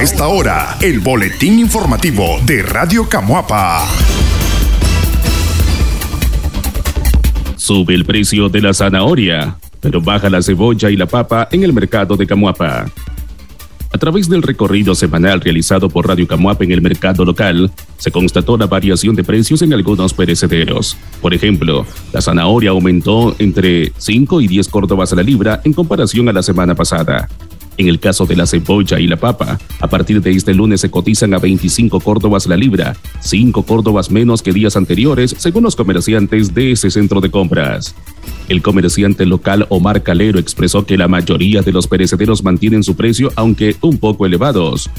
Esta hora, el boletín informativo de Radio Camuapa. Sube el precio de la zanahoria, pero baja la cebolla y la papa en el mercado de Camuapa. A través del recorrido semanal realizado por Radio Camuapa en el mercado local, se constató la variación de precios en algunos perecederos. Por ejemplo, la zanahoria aumentó entre 5 y 10 córdobas a la libra en comparación a la semana pasada. En el caso de la cebolla y la papa, a partir de este lunes se cotizan a 25 córdobas la libra, 5 córdobas menos que días anteriores, según los comerciantes de ese centro de compras. El comerciante local Omar Calero expresó que la mayoría de los perecederos mantienen su precio, aunque un poco elevados.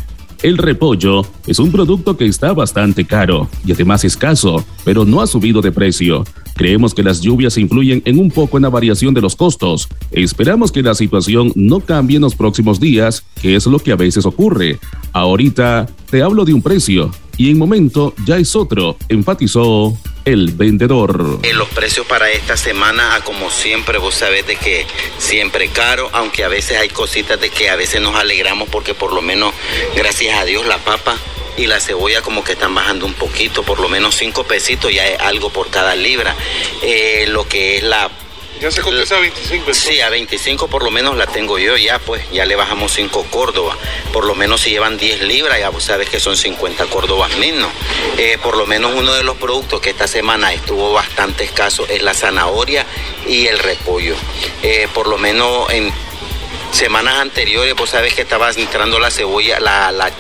El repollo es un producto que está bastante caro y además escaso, pero no ha subido de precio. Creemos que las lluvias influyen en un poco en la variación de los costos. Esperamos que la situación no cambie en los próximos días, que es lo que a veces ocurre. Ahorita te hablo de un precio y en momento ya es otro, enfatizó el vendedor. Eh, los precios para esta semana, ah, como siempre, vos sabés de que siempre caro, aunque a veces hay cositas de que a veces nos alegramos porque por lo menos, gracias a Dios, la papa y la cebolla como que están bajando un poquito, por lo menos cinco pesitos, ya es algo por cada libra. Eh, lo que es la ¿Ya se cotiza a 25? Sí, a 25 por lo menos la tengo yo ya, pues ya le bajamos 5 Córdoba. Por lo menos si llevan 10 libras, ya vos sabes que son 50 Córdobas menos. Eh, por lo menos uno de los productos que esta semana estuvo bastante escaso es la zanahoria y el repollo. Eh, por lo menos en semanas anteriores, vos sabes que estaba entrando la cebolla, la, la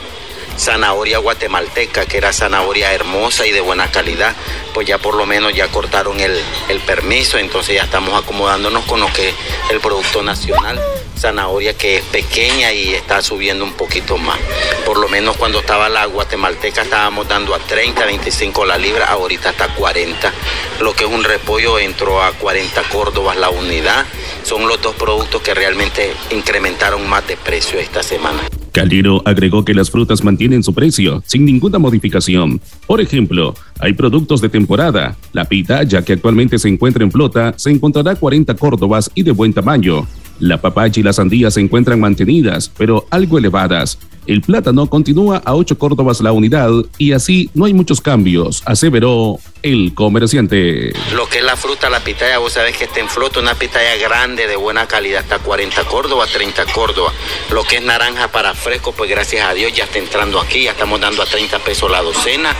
zanahoria guatemalteca, que era zanahoria hermosa y de buena calidad, pues ya por lo menos ya cortaron el, permiso, entonces ya estamos acomodándonos con lo que es el producto nacional zanahoria que es pequeña y está subiendo un poquito más. Por lo menos cuando estaba la guatemalteca estábamos dando a 30, 25 la libra, ahorita está a 40. Lo que es un repollo entró a 40 córdobas la unidad. Son los dos productos que realmente incrementaron más de precio esta semana. Calero agregó que las frutas mantienen su precio sin ninguna modificación. Por ejemplo, hay productos de temporada. La pitaya, que actualmente se encuentra en flota, se encontrará 40 córdobas y de buen tamaño. La papaya y la sandía se encuentran mantenidas, pero algo elevadas. El plátano continúa a 8 córdobas la unidad y así no hay muchos cambios, aseveró el comerciante. Lo que es la fruta, la pitaya, vos sabés que está en flota, una pitaya grande, de buena calidad, está 40 córdobas, 30 córdobas. Lo que es naranja para fresco, pues gracias a Dios ya está entrando aquí, ya estamos dando a 30 pesos la docena.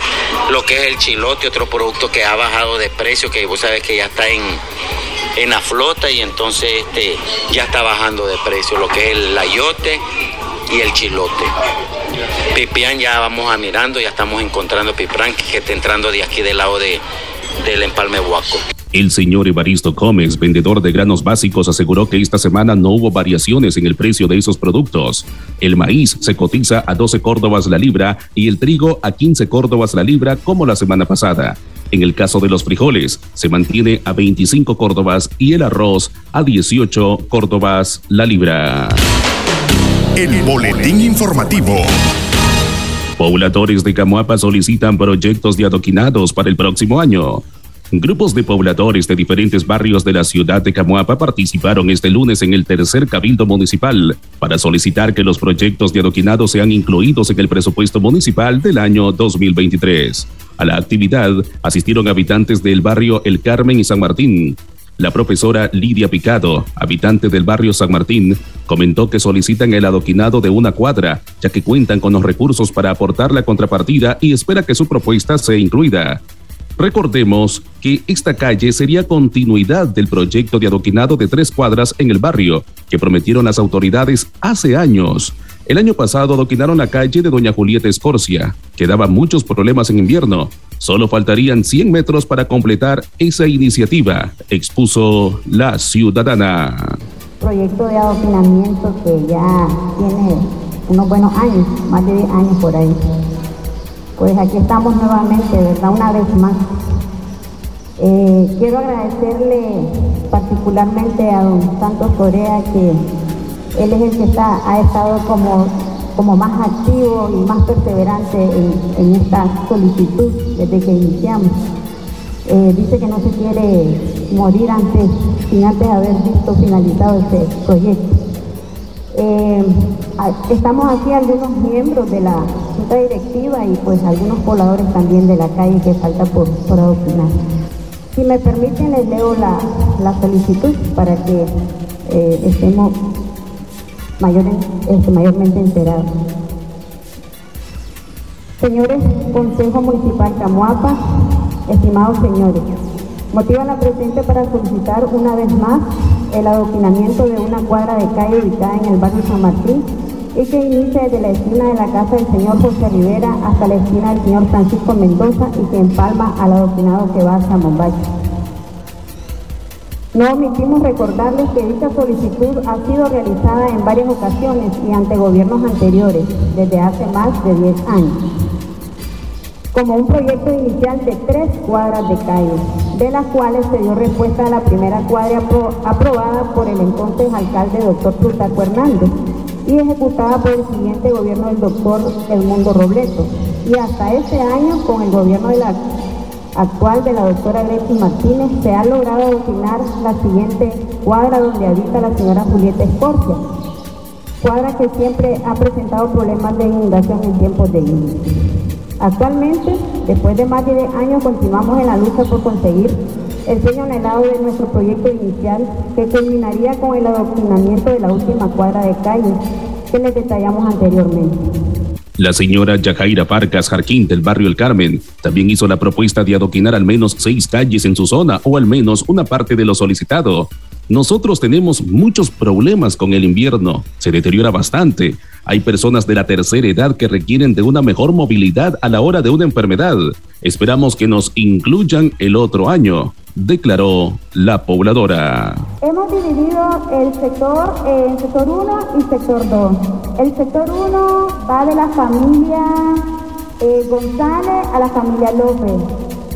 Lo que es el chilote, otro producto que ha bajado de precio, que vos sabés que ya está en en la flota y entonces este, ya está bajando de precio lo que es el layote y el chilote. Pipián ya vamos a mirando, ya estamos encontrando piprán que está entrando de aquí del lado de, del empalme Huaco. El señor Evaristo Gómez, vendedor de granos básicos, aseguró que esta semana no hubo variaciones en el precio de esos productos. El maíz se cotiza a 12 córdobas la libra y el trigo a 15 córdobas la libra como la semana pasada. En el caso de los frijoles, se mantiene a 25 córdobas y el arroz a 18 córdobas la libra. El boletín informativo. Pobladores de Camuapa solicitan proyectos de adoquinados para el próximo año. Grupos de pobladores de diferentes barrios de la ciudad de Camuapa participaron este lunes en el tercer cabildo municipal para solicitar que los proyectos de adoquinado sean incluidos en el presupuesto municipal del año 2023. A la actividad asistieron habitantes del barrio El Carmen y San Martín. La profesora Lidia Picado, habitante del barrio San Martín, comentó que solicitan el adoquinado de una cuadra, ya que cuentan con los recursos para aportar la contrapartida y espera que su propuesta sea incluida. Recordemos que esta calle sería continuidad del proyecto de adoquinado de tres cuadras en el barrio que prometieron las autoridades hace años. El año pasado adoquinaron la calle de Doña Julieta Escorcia, que daba muchos problemas en invierno. Solo faltarían 100 metros para completar esa iniciativa, expuso la ciudadana. Proyecto de adoquinamiento que ya tiene unos buenos años, más de 10 años por ahí pues aquí estamos nuevamente, ¿verdad? Una vez más. Eh, quiero agradecerle particularmente a don Santos Corea que él es el que está, ha estado como, como más activo y más perseverante en, esta solicitud desde que iniciamos. Eh, dice que no se quiere morir antes, sin antes haber visto finalizado este proyecto. Eh, estamos aquí algunos miembros de la junta directiva y pues algunos pobladores también de la calle que falta por, por adoctrinar. Si me permiten, les leo la, la solicitud para que eh, estemos este, mayormente enterados. Señores Consejo Municipal Camuapa, estimados señores, motiva la presente para solicitar una vez más el adoctrinamiento de una cuadra de calle ubicada en el barrio San Martín y que inicia desde la esquina de la casa del señor José Rivera hasta la esquina del señor Francisco Mendoza y que empalma al adoctrinado que va hacia Mombacho. No omitimos recordarles que dicha solicitud ha sido realizada en varias ocasiones y ante gobiernos anteriores, desde hace más de 10 años, como un proyecto inicial de tres cuadras de calle, de las cuales se dio respuesta a la primera cuadra aprobada por el entonces alcalde doctor Plutarco Hernández y ejecutada por el siguiente gobierno del doctor Edmundo Robleto. Y hasta este año, con el gobierno de la actual de la doctora Grecia Martínez, se ha logrado designar la siguiente cuadra donde habita la señora Julieta Escorcia, cuadra que siempre ha presentado problemas de inundación en tiempos de lluvia. Actualmente, después de más de 10 años, continuamos en la lucha por conseguir el sueño anhelado de nuestro proyecto inicial que culminaría con el adoctrinamiento de la última cuadra de calle que les detallamos anteriormente. La señora Yajaira Parcas Jarquín del barrio El Carmen también hizo la propuesta de adoquinar al menos seis calles en su zona o al menos una parte de lo solicitado. Nosotros tenemos muchos problemas con el invierno, se deteriora bastante. Hay personas de la tercera edad que requieren de una mejor movilidad a la hora de una enfermedad. Esperamos que nos incluyan el otro año declaró la pobladora. Hemos dividido el sector en sector 1 y sector 2. El sector 1 va de la familia eh, González a la familia López.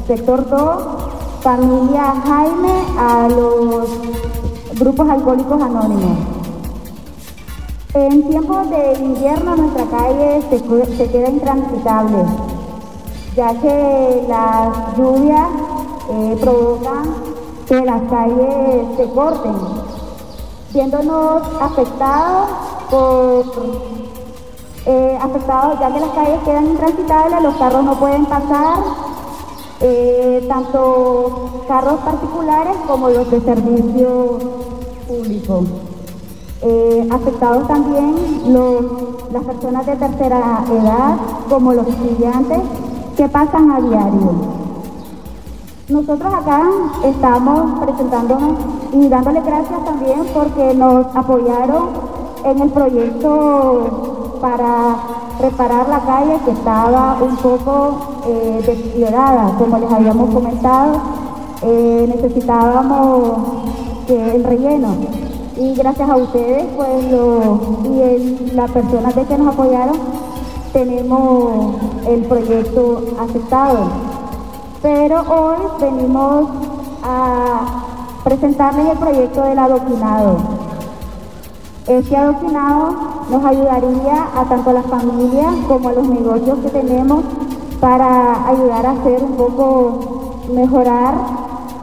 Sector 2, familia Jaime a los grupos alcohólicos anónimos. En tiempos de invierno nuestra calle se, se queda intransitable, ya que las lluvias eh, provocan que las calles se corten, siéndonos afectados por eh, afectados ya que las calles quedan intransitables, los carros no pueden pasar, eh, tanto carros particulares como los de servicio público. afectados también los, las personas de tercera edad como los estudiantes que pasan a diario. Nosotros acá estamos presentándonos y dándole gracias también porque nos apoyaron en el proyecto para reparar la calle que estaba un poco eh, deteriorada, como les habíamos comentado. Eh, necesitábamos el relleno y gracias a ustedes pues y las personas de que nos apoyaron tenemos el proyecto aceptado pero hoy venimos a presentarles el proyecto del adoquinado. Este adoquinado nos ayudaría a tanto a las familias como a los negocios que tenemos para ayudar a hacer un poco, mejorar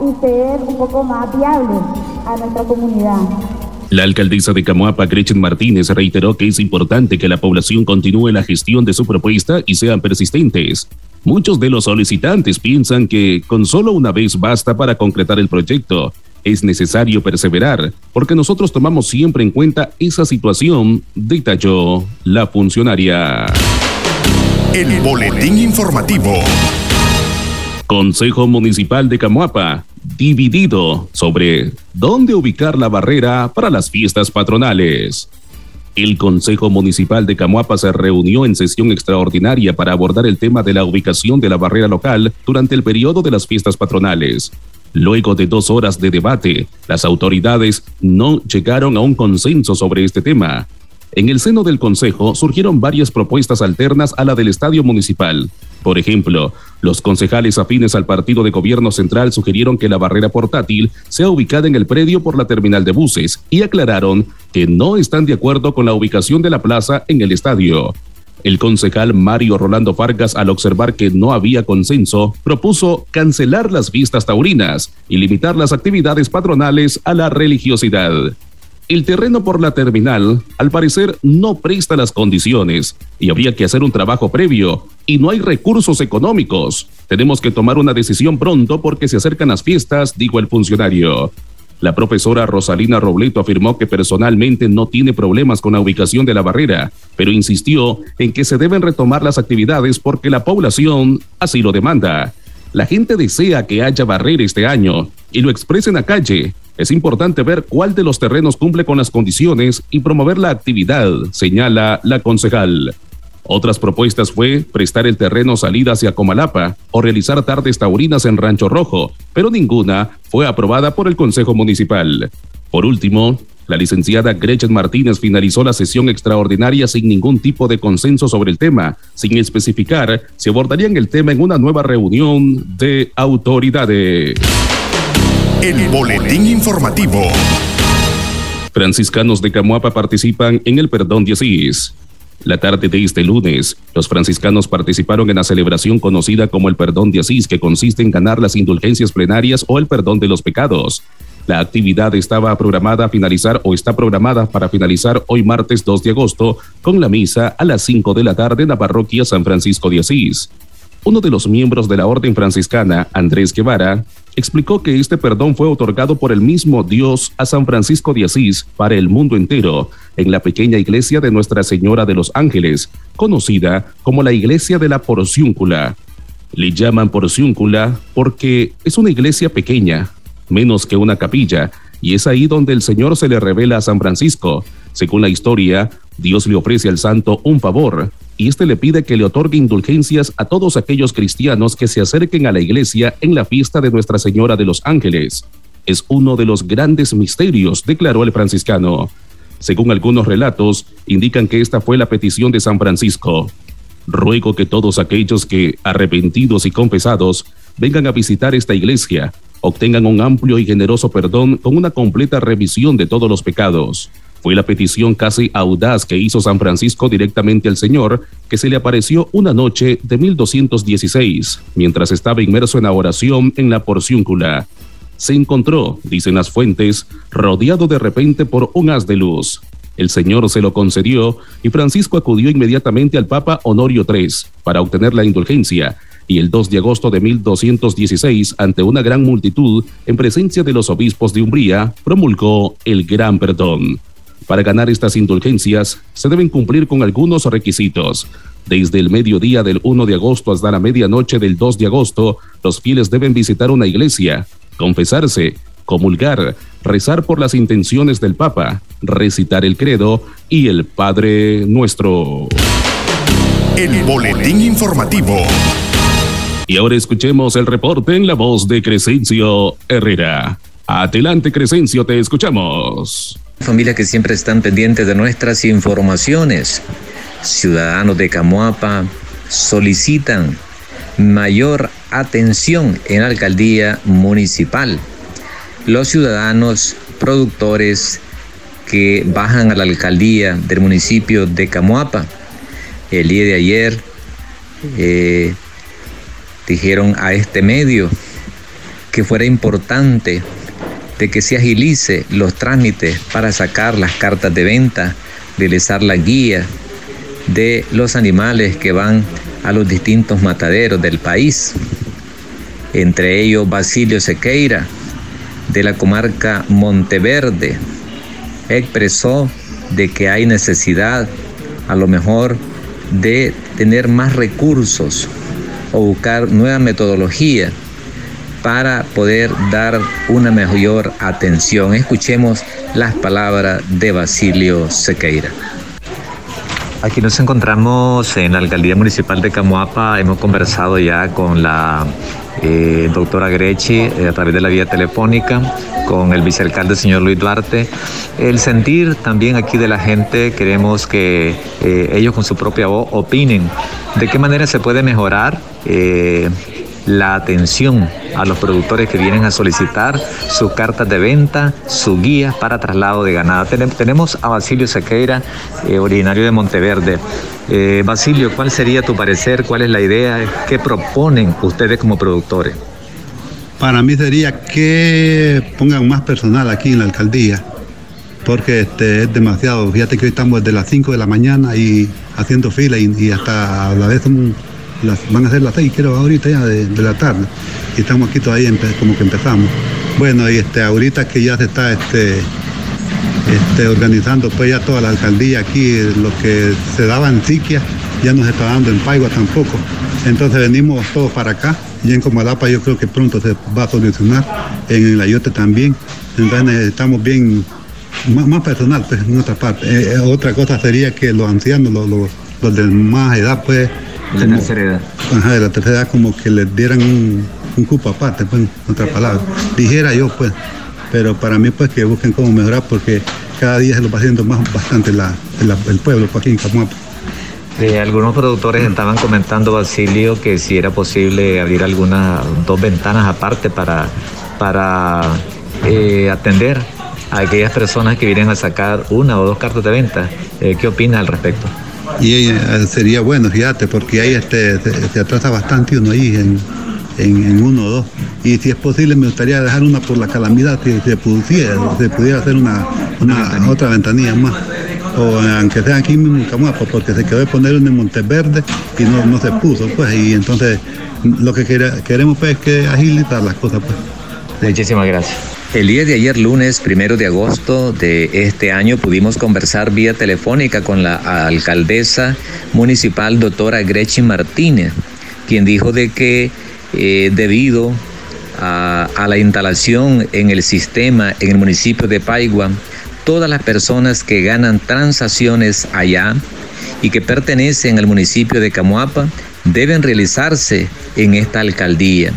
y ser un poco más viable a nuestra comunidad. La alcaldesa de Camoapa, Gretchen Martínez, reiteró que es importante que la población continúe la gestión de su propuesta y sean persistentes. Muchos de los solicitantes piensan que con solo una vez basta para concretar el proyecto. Es necesario perseverar, porque nosotros tomamos siempre en cuenta esa situación, detalló la funcionaria. El boletín informativo. Consejo Municipal de Camoapa, dividido sobre dónde ubicar la barrera para las fiestas patronales. El Consejo Municipal de Camuapa se reunió en sesión extraordinaria para abordar el tema de la ubicación de la barrera local durante el periodo de las fiestas patronales. Luego de dos horas de debate, las autoridades no llegaron a un consenso sobre este tema. En el seno del Consejo surgieron varias propuestas alternas a la del Estadio Municipal. Por ejemplo, los concejales afines al partido de gobierno central sugirieron que la barrera portátil sea ubicada en el predio por la terminal de buses y aclararon que no están de acuerdo con la ubicación de la plaza en el estadio. El concejal Mario Rolando Fargas, al observar que no había consenso, propuso cancelar las vistas taurinas y limitar las actividades patronales a la religiosidad. El terreno por la terminal, al parecer, no presta las condiciones y habría que hacer un trabajo previo y no hay recursos económicos. Tenemos que tomar una decisión pronto porque se acercan las fiestas, dijo el funcionario. La profesora Rosalina Robleto afirmó que personalmente no tiene problemas con la ubicación de la barrera, pero insistió en que se deben retomar las actividades porque la población así lo demanda. La gente desea que haya barrera este año y lo expresa en la calle. Es importante ver cuál de los terrenos cumple con las condiciones y promover la actividad, señala la concejal. Otras propuestas fue prestar el terreno salida hacia Comalapa o realizar tardes taurinas en Rancho Rojo, pero ninguna fue aprobada por el Consejo Municipal. Por último, la licenciada Gretchen Martínez finalizó la sesión extraordinaria sin ningún tipo de consenso sobre el tema, sin especificar si abordarían el tema en una nueva reunión de autoridades. El boletín informativo. Franciscanos de Camuapa participan en el Perdón 16. La tarde de este lunes, los franciscanos participaron en la celebración conocida como el Perdón de Asís, que consiste en ganar las indulgencias plenarias o el perdón de los pecados. La actividad estaba programada a finalizar o está programada para finalizar hoy martes 2 de agosto con la misa a las 5 de la tarde en la parroquia San Francisco de Asís. Uno de los miembros de la orden franciscana, Andrés Guevara, explicó que este perdón fue otorgado por el mismo Dios a San Francisco de Asís para el mundo entero en la pequeña iglesia de Nuestra Señora de los Ángeles, conocida como la iglesia de la Porciúncula. Le llaman Porciúncula porque es una iglesia pequeña, menos que una capilla, y es ahí donde el Señor se le revela a San Francisco. Según la historia, Dios le ofrece al santo un favor, y éste le pide que le otorgue indulgencias a todos aquellos cristianos que se acerquen a la iglesia en la fiesta de Nuestra Señora de los Ángeles. Es uno de los grandes misterios, declaró el franciscano. Según algunos relatos, indican que esta fue la petición de San Francisco. Ruego que todos aquellos que, arrepentidos y confesados, vengan a visitar esta iglesia, obtengan un amplio y generoso perdón con una completa revisión de todos los pecados. Fue la petición casi audaz que hizo San Francisco directamente al Señor, que se le apareció una noche de 1216, mientras estaba inmerso en la oración en la porciúncula. Se encontró, dicen las fuentes, rodeado de repente por un haz de luz. El Señor se lo concedió y Francisco acudió inmediatamente al Papa Honorio III para obtener la indulgencia, y el 2 de agosto de 1216, ante una gran multitud, en presencia de los obispos de Umbría, promulgó el gran perdón. Para ganar estas indulgencias se deben cumplir con algunos requisitos. Desde el mediodía del 1 de agosto hasta la medianoche del 2 de agosto, los fieles deben visitar una iglesia, confesarse, comulgar, rezar por las intenciones del Papa, recitar el credo y el Padre Nuestro. El boletín informativo. Y ahora escuchemos el reporte en la voz de Crescencio Herrera. Adelante, Crescencio, te escuchamos. Familias que siempre están pendientes de nuestras informaciones. Ciudadanos de Camoapa solicitan mayor atención en la alcaldía municipal. Los ciudadanos productores que bajan a la alcaldía del municipio de Camoapa el día de ayer eh, dijeron a este medio que fuera importante de que se agilice los trámites para sacar las cartas de venta, realizar la guía de los animales que van a los distintos mataderos del país. Entre ellos Basilio Sequeira, de la comarca Monteverde, expresó de que hay necesidad a lo mejor de tener más recursos o buscar nueva metodología para poder dar una mayor atención. Escuchemos las palabras de Basilio Sequeira. Aquí nos encontramos en la alcaldía municipal de Camuapa. Hemos conversado ya con la eh, doctora Grechi eh, a través de la vía telefónica, con el vicealcalde señor Luis Duarte. El sentir también aquí de la gente, queremos que eh, ellos con su propia voz opinen de qué manera se puede mejorar la atención a los productores que vienen a solicitar sus cartas de venta, sus guías para traslado de ganado. Tenemos a Basilio Sequeira, eh, originario de Monteverde. Eh, Basilio, ¿cuál sería tu parecer? ¿Cuál es la idea? ¿Qué proponen ustedes como productores? Para mí sería que pongan más personal aquí en la alcaldía, porque este, es demasiado. Fíjate que hoy estamos desde las 5 de la mañana y haciendo fila y, hasta a la vez van a ser las 6, creo, ahorita ya de, la tarde. Y estamos aquí todavía como que empezamos. Bueno, y este, ahorita que ya se está este, este, organizando pues ya toda la alcaldía aquí, lo que se daba en Siquia, ya no se está dando en Paigua tampoco. Entonces venimos todos para acá y en Comalapa yo creo que pronto se va a solucionar, en el Ayote también. Entonces necesitamos bien, más, personal pues en otra parte. Eh, eh, otra cosa sería que los ancianos, los, de más edad pues... De la tercera edad. Ajá, de la tercera edad como que les dieran un, un cupo aparte, pues, en otra palabra. Dijera yo pues, pero para mí pues que busquen cómo mejorar porque cada día se lo va haciendo más bastante el pueblo aquí en Camuapa algunos productores estaban comentando, Basilio, que si era posible abrir algunas dos ventanas aparte para, para eh, atender a aquellas personas que vienen a sacar una o dos cartas de venta. Eh, ¿Qué opinas al respecto? Y eh, sería bueno, fíjate, porque ahí este, se, atrasa bastante uno ahí en, en, uno o dos. Y si es posible, me gustaría dejar una por la calamidad, si se pudiera, se pudiera hacer una, una otra ventanilla más o aunque sea aquí mismo en Camuapa, porque se quedó de poner en Monteverde y no, no se puso, pues, y entonces lo que queremos pues, es que agilizar las cosas, pues. Muchísimas gracias. El día de ayer, lunes primero de agosto de este año, pudimos conversar vía telefónica con la alcaldesa municipal, doctora Gretchen Martínez, quien dijo de que eh, debido a, a, la instalación en el sistema en el municipio de Paigua, todas las personas que ganan transacciones allá y que pertenecen al municipio de Camuapa deben realizarse en esta alcaldía.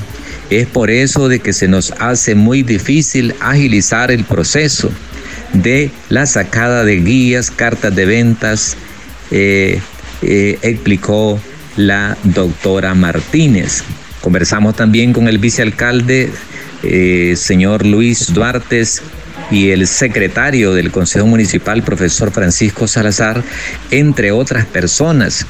Es por eso de que se nos hace muy difícil agilizar el proceso de la sacada de guías, cartas de ventas, eh, eh, explicó la doctora Martínez. Conversamos también con el vicealcalde, eh, señor Luis Duarte, y el secretario del Consejo Municipal, profesor Francisco Salazar, entre otras personas.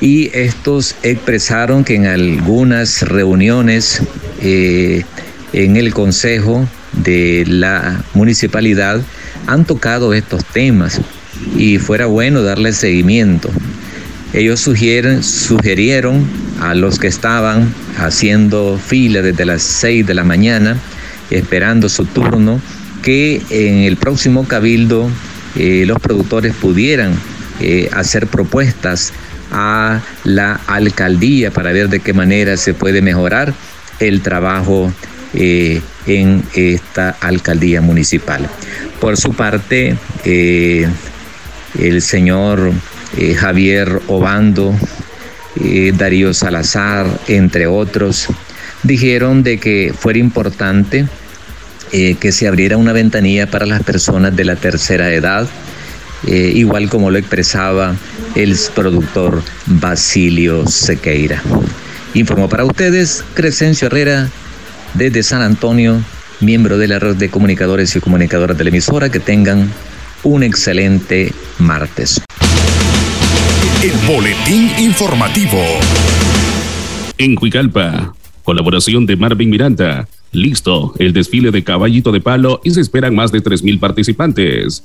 Y estos expresaron que en algunas reuniones eh, en el Consejo de la Municipalidad han tocado estos temas y fuera bueno darle seguimiento. Ellos sugieren, sugirieron a los que estaban haciendo fila desde las 6 de la mañana, esperando su turno, que en el próximo cabildo eh, los productores pudieran eh, hacer propuestas a la alcaldía para ver de qué manera se puede mejorar el trabajo eh, en esta alcaldía municipal. Por su parte, el señor Javier Obando, Darío Salazar, entre otros, dijeron de que fuera importante eh, que se abriera una ventanilla para las personas de la tercera edad, eh, igual como lo expresaba el productor Basilio Sequeira. Informó para ustedes Crescencio Herrera desde San Antonio, miembro de la red de comunicadores y comunicadoras de la emisora. Que tengan un excelente martes. El boletín informativo. En Cuicalpa, colaboración de Marvin Miranda Listo, el desfile de caballito de palo y se esperan más de 3.000 participantes.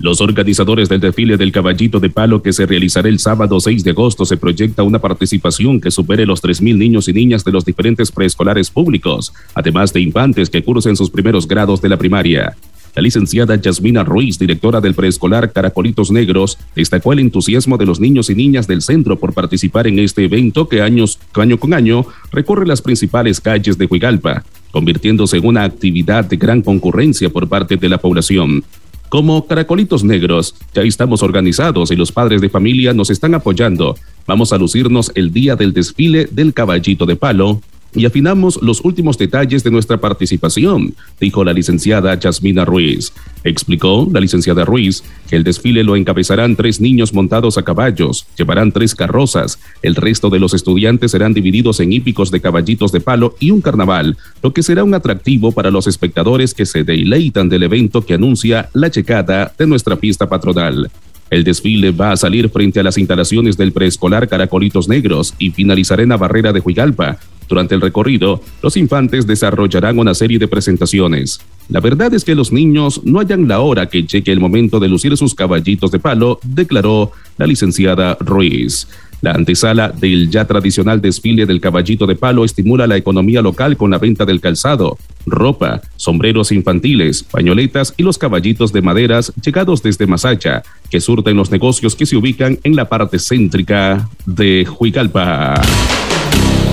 Los organizadores del desfile del caballito de palo que se realizará el sábado 6 de agosto se proyecta una participación que supere los 3.000 niños y niñas de los diferentes preescolares públicos, además de infantes que cursen sus primeros grados de la primaria. La licenciada Yasmina Ruiz, directora del preescolar Caracolitos Negros, destacó el entusiasmo de los niños y niñas del centro por participar en este evento que años, año con año recorre las principales calles de Huigalpa, convirtiéndose en una actividad de gran concurrencia por parte de la población. Como Caracolitos Negros, ya estamos organizados y los padres de familia nos están apoyando. Vamos a lucirnos el día del desfile del caballito de palo y afinamos los últimos detalles de nuestra participación, dijo la licenciada Yasmina Ruiz. Explicó la licenciada Ruiz que el desfile lo encabezarán tres niños montados a caballos, llevarán tres carrozas, el resto de los estudiantes serán divididos en hípicos de caballitos de palo y un carnaval, lo que será un atractivo para los espectadores que se deleitan del evento que anuncia la checada de nuestra fiesta patronal. El desfile va a salir frente a las instalaciones del preescolar Caracolitos Negros y finalizará en la barrera de Huigalpa, Durante el recorrido, los infantes desarrollarán una serie de presentaciones. La verdad es que los niños no hallan la hora que llegue el momento de lucir sus caballitos de palo, declaró la licenciada Ruiz. La antesala del ya tradicional desfile del caballito de palo estimula la economía local con la venta del calzado, ropa, sombreros infantiles, pañoletas y los caballitos de maderas llegados desde Masacha, que surten los negocios que se ubican en la parte céntrica de Huicalpa.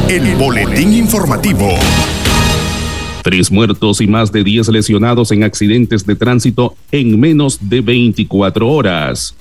El boletín informativo. Tres muertos y más de 10 lesionados en accidentes de tránsito en menos de 24 horas.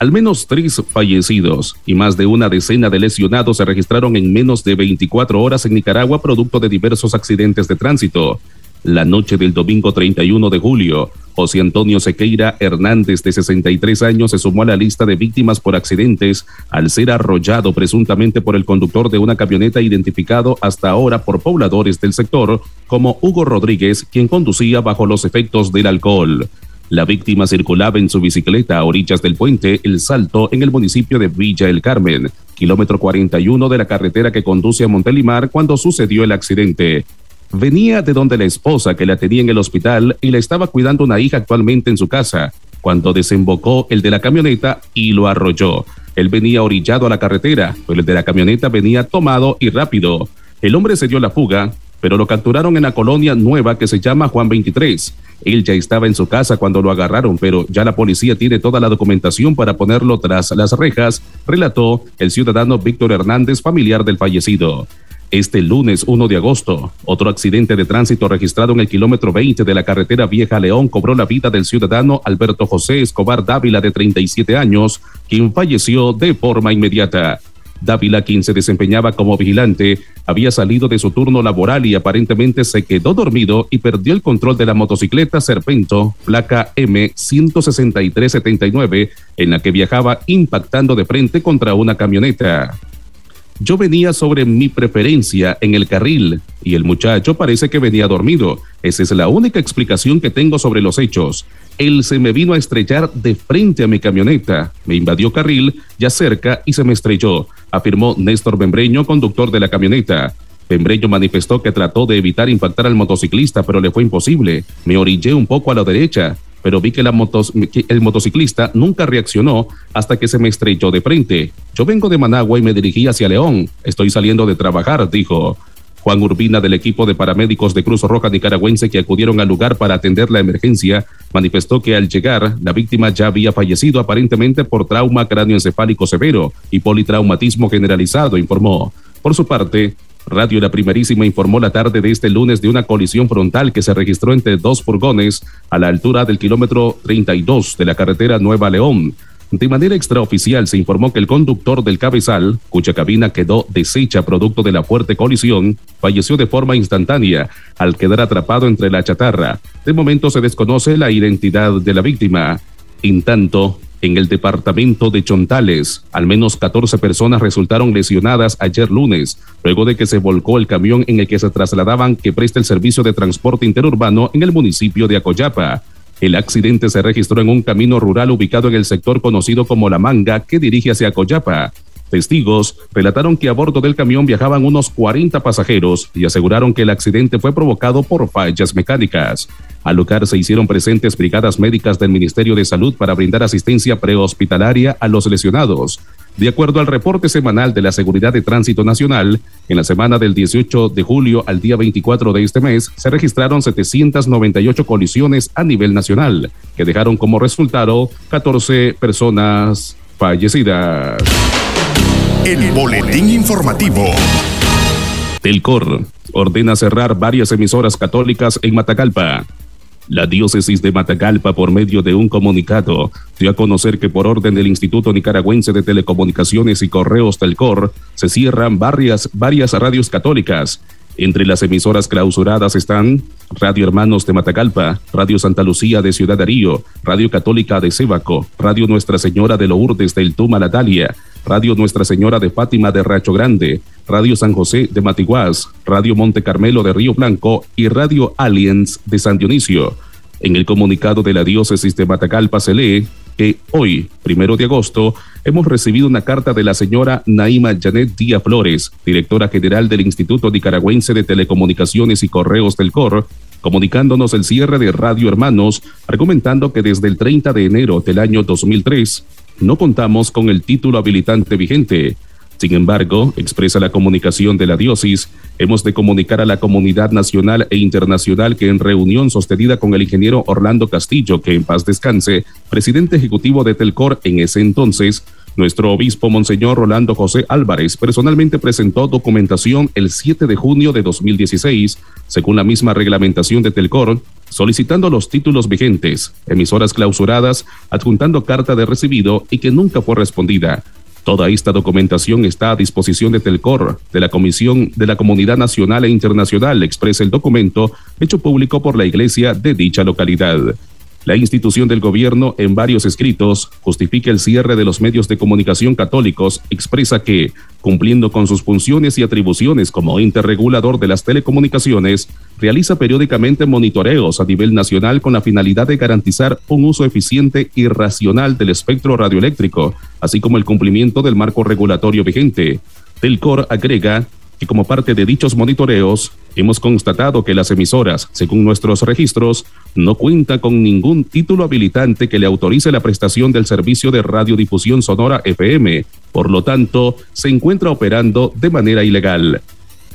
Al menos tres fallecidos y más de una decena de lesionados se registraron en menos de 24 horas en Nicaragua producto de diversos accidentes de tránsito. La noche del domingo 31 de julio, José Antonio Sequeira Hernández, de 63 años, se sumó a la lista de víctimas por accidentes al ser arrollado presuntamente por el conductor de una camioneta identificado hasta ahora por pobladores del sector como Hugo Rodríguez, quien conducía bajo los efectos del alcohol. La víctima circulaba en su bicicleta a orillas del puente El Salto en el municipio de Villa El Carmen, kilómetro 41 de la carretera que conduce a Montelimar cuando sucedió el accidente. Venía de donde la esposa que la tenía en el hospital y la estaba cuidando una hija actualmente en su casa, cuando desembocó el de la camioneta y lo arrolló. Él venía orillado a la carretera, pero el de la camioneta venía tomado y rápido. El hombre se dio la fuga, pero lo capturaron en la colonia nueva que se llama Juan 23. Él ya estaba en su casa cuando lo agarraron, pero ya la policía tiene toda la documentación para ponerlo tras las rejas, relató el ciudadano Víctor Hernández, familiar del fallecido. Este lunes 1 de agosto, otro accidente de tránsito registrado en el kilómetro 20 de la carretera Vieja León cobró la vida del ciudadano Alberto José Escobar Dávila de 37 años, quien falleció de forma inmediata. Dávila, quien se desempeñaba como vigilante, había salido de su turno laboral y aparentemente se quedó dormido y perdió el control de la motocicleta Serpento, placa M16379, en la que viajaba impactando de frente contra una camioneta. Yo venía sobre mi preferencia en el carril y el muchacho parece que venía dormido. Esa es la única explicación que tengo sobre los hechos. Él se me vino a estrellar de frente a mi camioneta, me invadió carril ya cerca y se me estrelló, afirmó Néstor Membreño, conductor de la camioneta. Membreño manifestó que trató de evitar impactar al motociclista, pero le fue imposible. Me orillé un poco a la derecha, pero vi que, el motociclista nunca reaccionó hasta que se me estrelló de frente. Yo vengo de Managua y me dirigí hacia León. Estoy saliendo de trabajar, dijo. Juan Urbina del equipo de paramédicos de Cruz Roja nicaragüense que acudieron al lugar para atender la emergencia manifestó que al llegar la víctima ya había fallecido aparentemente por trauma cráneoencefálico severo y politraumatismo generalizado, informó. Por su parte, Radio La Primerísima informó la tarde de este lunes de una colisión frontal que se registró entre dos furgones a la altura del kilómetro 32 de la carretera Nueva León. De manera extraoficial se informó que el conductor del cabezal, cuya cabina quedó deshecha producto de la fuerte colisión, falleció de forma instantánea al quedar atrapado entre la chatarra. De momento se desconoce la identidad de la víctima. En tanto, en el departamento de Chontales, al menos 14 personas resultaron lesionadas ayer lunes, luego de que se volcó el camión en el que se trasladaban que presta el servicio de transporte interurbano en el municipio de Acoyapa. El accidente se registró en un camino rural ubicado en el sector conocido como La Manga, que dirige hacia Acoyapa. Testigos relataron que a bordo del camión viajaban unos 40 pasajeros y aseguraron que el accidente fue provocado por fallas mecánicas. Al lugar se hicieron presentes brigadas médicas del Ministerio de Salud para brindar asistencia prehospitalaria a los lesionados. De acuerdo al reporte semanal de la Seguridad de Tránsito Nacional, en la semana del 18 de julio al día 24 de este mes se registraron 798 colisiones a nivel nacional, que dejaron como resultado 14 personas fallecidas. El boletín informativo. Telcor ordena cerrar varias emisoras católicas en Matagalpa. La diócesis de Matagalpa, por medio de un comunicado, dio a conocer que por orden del Instituto Nicaragüense de Telecomunicaciones y Correos Telcor, se cierran varias, varias radios católicas. Entre las emisoras clausuradas están Radio Hermanos de Matagalpa, Radio Santa Lucía de Ciudad Darío, Radio Católica de Cebaco, Radio Nuestra Señora de Lourdes del Tuma Natalia, Radio Nuestra Señora de Fátima de Racho Grande, Radio San José de Matiguás, Radio Monte Carmelo de Río Blanco y Radio Aliens de San Dionisio. En el comunicado de la diócesis de Matagalpa se lee que hoy, primero de agosto, hemos recibido una carta de la señora Naima Janet Díaz Flores, directora general del Instituto Nicaragüense de Telecomunicaciones y Correos del COR, comunicándonos el cierre de Radio Hermanos, argumentando que desde el 30 de enero del año 2003 no contamos con el título habilitante vigente. Sin embargo, expresa la comunicación de la diócesis, hemos de comunicar a la comunidad nacional e internacional que en reunión sostenida con el ingeniero Orlando Castillo, que en paz descanse, presidente ejecutivo de Telcor en ese entonces, nuestro obispo Monseñor Rolando José Álvarez personalmente presentó documentación el 7 de junio de 2016, según la misma reglamentación de Telcor, solicitando los títulos vigentes, emisoras clausuradas, adjuntando carta de recibido y que nunca fue respondida. Toda esta documentación está a disposición de Telcor, de la Comisión de la Comunidad Nacional e Internacional, expresa el documento hecho público por la Iglesia de dicha localidad. La institución del gobierno, en varios escritos, justifica el cierre de los medios de comunicación católicos, expresa que, cumpliendo con sus funciones y atribuciones como ente regulador de las telecomunicaciones, realiza periódicamente monitoreos a nivel nacional con la finalidad de garantizar un uso eficiente y racional del espectro radioeléctrico, así como el cumplimiento del marco regulatorio vigente. Telcor agrega que como parte de dichos monitoreos, hemos constatado que las emisoras, según nuestros registros, no cuentan con ningún título habilitante que le autorice la prestación del servicio de radiodifusión sonora FM. Por lo tanto, se encuentra operando de manera ilegal.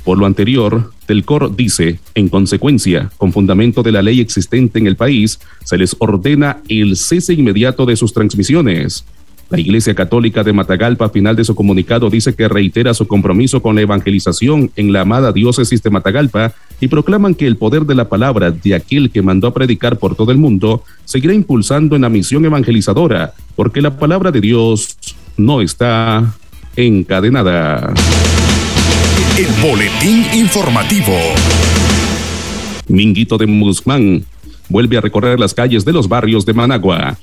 Por lo anterior, Telcor dice, en consecuencia, con fundamento de la ley existente en el país, se les ordena el cese inmediato de sus transmisiones. La Iglesia Católica de Matagalpa, a final de su comunicado, dice que reitera su compromiso con la evangelización en la amada diócesis de Matagalpa y proclaman que el poder de la palabra de aquel que mandó a predicar por todo el mundo seguirá impulsando en la misión evangelizadora, porque la palabra de Dios no está encadenada. El boletín informativo. Minguito de Musmán vuelve a recorrer las calles de los barrios de Managua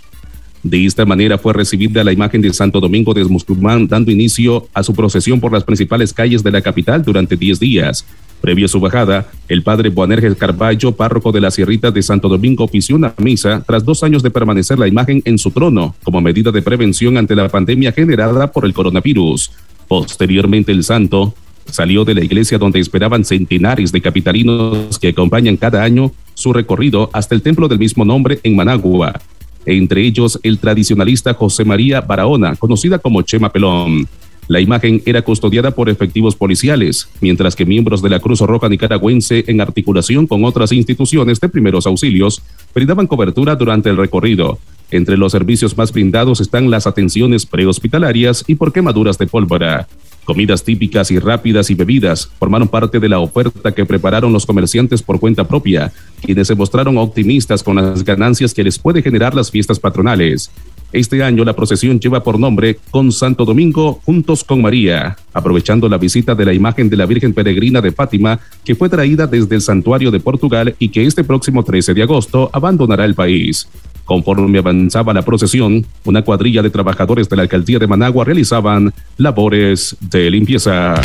de esta manera fue recibida la imagen de Santo Domingo de Musculmán, dando inicio a su procesión por las principales calles de la capital durante 10 días. Previo a su bajada, el padre Boanerges Carballo, párroco de la Sierrita de Santo Domingo, ofició una misa tras dos años de permanecer la imagen en su trono como medida de prevención ante la pandemia generada por el coronavirus. Posteriormente, el santo salió de la iglesia donde esperaban centenares de capitalinos que acompañan cada año su recorrido hasta el templo del mismo nombre en Managua, entre ellos el tradicionalista José María Barahona, conocida como Chema Pelón. La imagen era custodiada por efectivos policiales, mientras que miembros de la Cruz Roja Nicaragüense, en articulación con otras instituciones de primeros auxilios, brindaban cobertura durante el recorrido. Entre los servicios más brindados están las atenciones prehospitalarias y por quemaduras de pólvora. Comidas típicas y rápidas y bebidas formaron parte de la oferta que prepararon los comerciantes por cuenta propia, quienes se mostraron optimistas con las ganancias que les puede generar las fiestas patronales. Este año la procesión lleva por nombre Con Santo Domingo Juntos con María, aprovechando la visita de la imagen de la Virgen Peregrina de Fátima, que fue traída desde el santuario de Portugal y que este próximo 13 de agosto abandonará el país. Conforme avanzaba la procesión, una cuadrilla de trabajadores de la alcaldía de Managua realizaban labores de limpieza.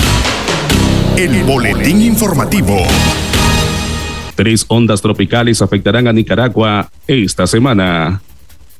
El boletín informativo. Tres ondas tropicales afectarán a Nicaragua esta semana.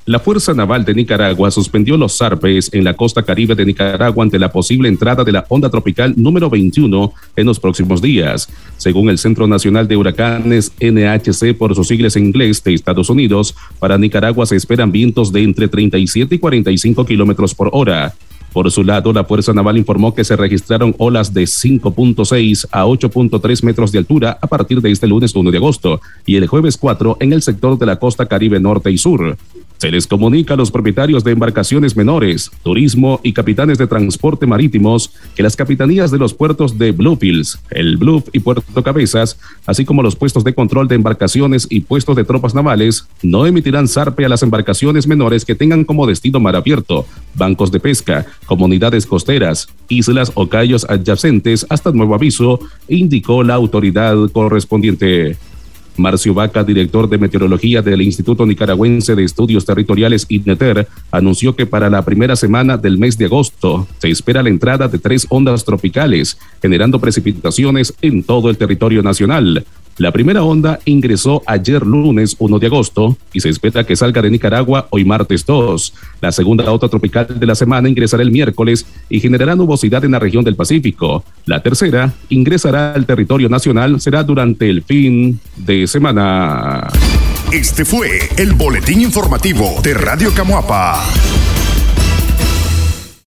La Fuerza Naval de Nicaragua suspendió los zarpes en la costa caribe de Nicaragua ante la posible entrada de la onda tropical número 21 en los próximos días. Según el Centro Nacional de Huracanes NHC por sus siglas en inglés de Estados Unidos, para Nicaragua se esperan vientos de entre 37 y 45 kilómetros por hora. Por su lado, la Fuerza Naval informó que se registraron olas de 5.6 a 8.3 metros de altura a partir de este lunes 1 de agosto y el jueves 4 en el sector de la costa caribe norte y sur. Se les comunica a los propietarios de embarcaciones menores, turismo y capitanes de transporte marítimos que las capitanías de los puertos de Bluefields, el Bluff y Puerto Cabezas, así como los puestos de control de embarcaciones y puestos de tropas navales, no emitirán zarpe a las embarcaciones menores que tengan como destino mar abierto, bancos de pesca, comunidades costeras, islas o callos adyacentes hasta nuevo aviso, indicó la autoridad correspondiente. Marcio Vaca, director de meteorología del Instituto Nicaragüense de Estudios Territoriales INETER, anunció que para la primera semana del mes de agosto se espera la entrada de tres ondas tropicales, generando precipitaciones en todo el territorio nacional. La primera onda ingresó ayer lunes 1 de agosto y se espera que salga de Nicaragua hoy martes 2. La segunda onda tropical de la semana ingresará el miércoles y generará nubosidad en la región del Pacífico. La tercera ingresará al territorio nacional, será durante el fin de semana. Este fue el boletín informativo de Radio Camuapa.